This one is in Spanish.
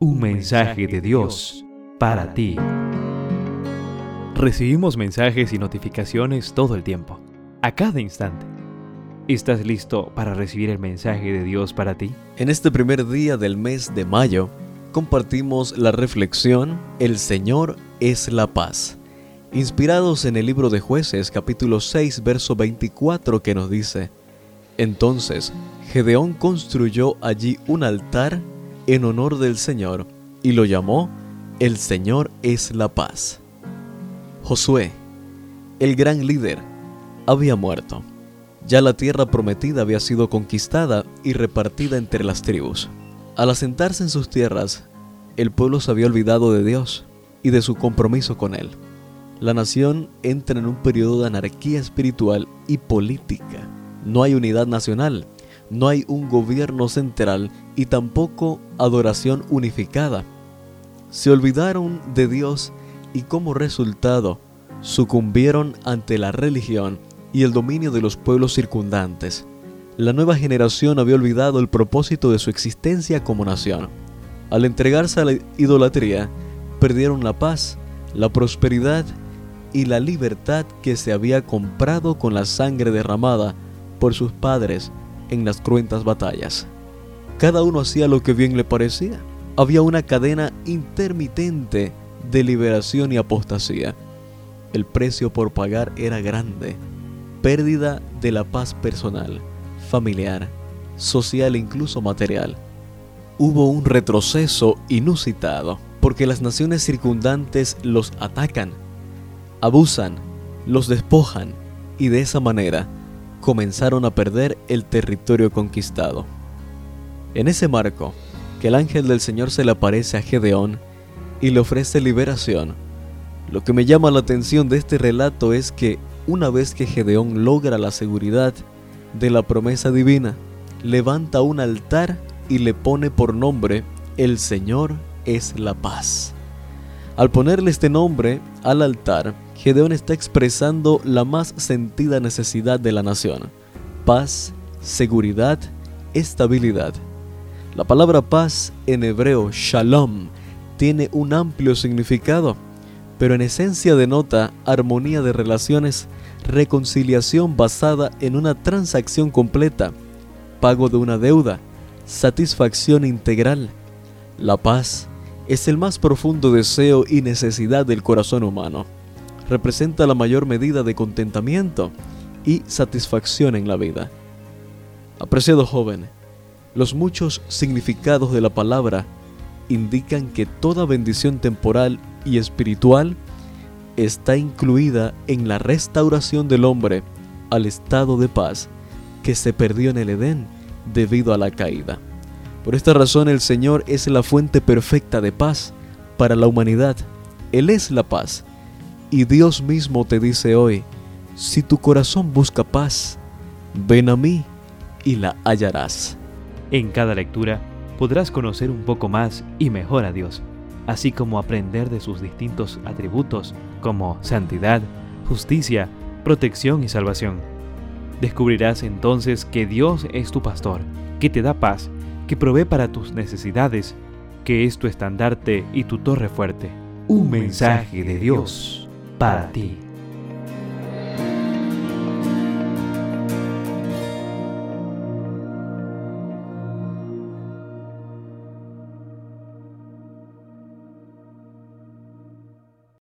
Un mensaje de Dios para ti. Recibimos mensajes y notificaciones todo el tiempo, a cada instante. ¿Estás listo para recibir el mensaje de Dios para ti? En este primer día del mes de mayo, compartimos la reflexión El Señor es la paz, inspirados en el libro de jueces capítulo 6 verso 24 que nos dice, Entonces Gedeón construyó allí un altar en honor del Señor y lo llamó El Señor es la paz. Josué, el gran líder, había muerto. Ya la tierra prometida había sido conquistada y repartida entre las tribus. Al asentarse en sus tierras, el pueblo se había olvidado de Dios y de su compromiso con Él. La nación entra en un periodo de anarquía espiritual y política. No hay unidad nacional, no hay un gobierno central y tampoco adoración unificada. Se olvidaron de Dios y como resultado sucumbieron ante la religión y el dominio de los pueblos circundantes. La nueva generación había olvidado el propósito de su existencia como nación. Al entregarse a la idolatría, perdieron la paz, la prosperidad y la libertad que se había comprado con la sangre derramada por sus padres en las cruentas batallas. Cada uno hacía lo que bien le parecía. Había una cadena intermitente de liberación y apostasía. El precio por pagar era grande. Pérdida de la paz personal, familiar, social e incluso material. Hubo un retroceso inusitado porque las naciones circundantes los atacan, abusan, los despojan y de esa manera comenzaron a perder el territorio conquistado. En ese marco, que el ángel del Señor se le aparece a Gedeón y le ofrece liberación, lo que me llama la atención de este relato es que una vez que Gedeón logra la seguridad de la promesa divina, levanta un altar y le pone por nombre El Señor es la paz. Al ponerle este nombre al altar, Gedeón está expresando la más sentida necesidad de la nación. Paz, seguridad, estabilidad. La palabra paz en hebreo, shalom, tiene un amplio significado, pero en esencia denota armonía de relaciones, reconciliación basada en una transacción completa, pago de una deuda, satisfacción integral. La paz es el más profundo deseo y necesidad del corazón humano. Representa la mayor medida de contentamiento y satisfacción en la vida. Apreciado joven, los muchos significados de la palabra indican que toda bendición temporal y espiritual está incluida en la restauración del hombre al estado de paz que se perdió en el Edén debido a la caída. Por esta razón el Señor es la fuente perfecta de paz para la humanidad. Él es la paz. Y Dios mismo te dice hoy, si tu corazón busca paz, ven a mí y la hallarás. En cada lectura podrás conocer un poco más y mejor a Dios, así como aprender de sus distintos atributos como santidad, justicia, protección y salvación. Descubrirás entonces que Dios es tu pastor, que te da paz que provee para tus necesidades, que es tu estandarte y tu torre fuerte. Un mensaje de Dios para ti.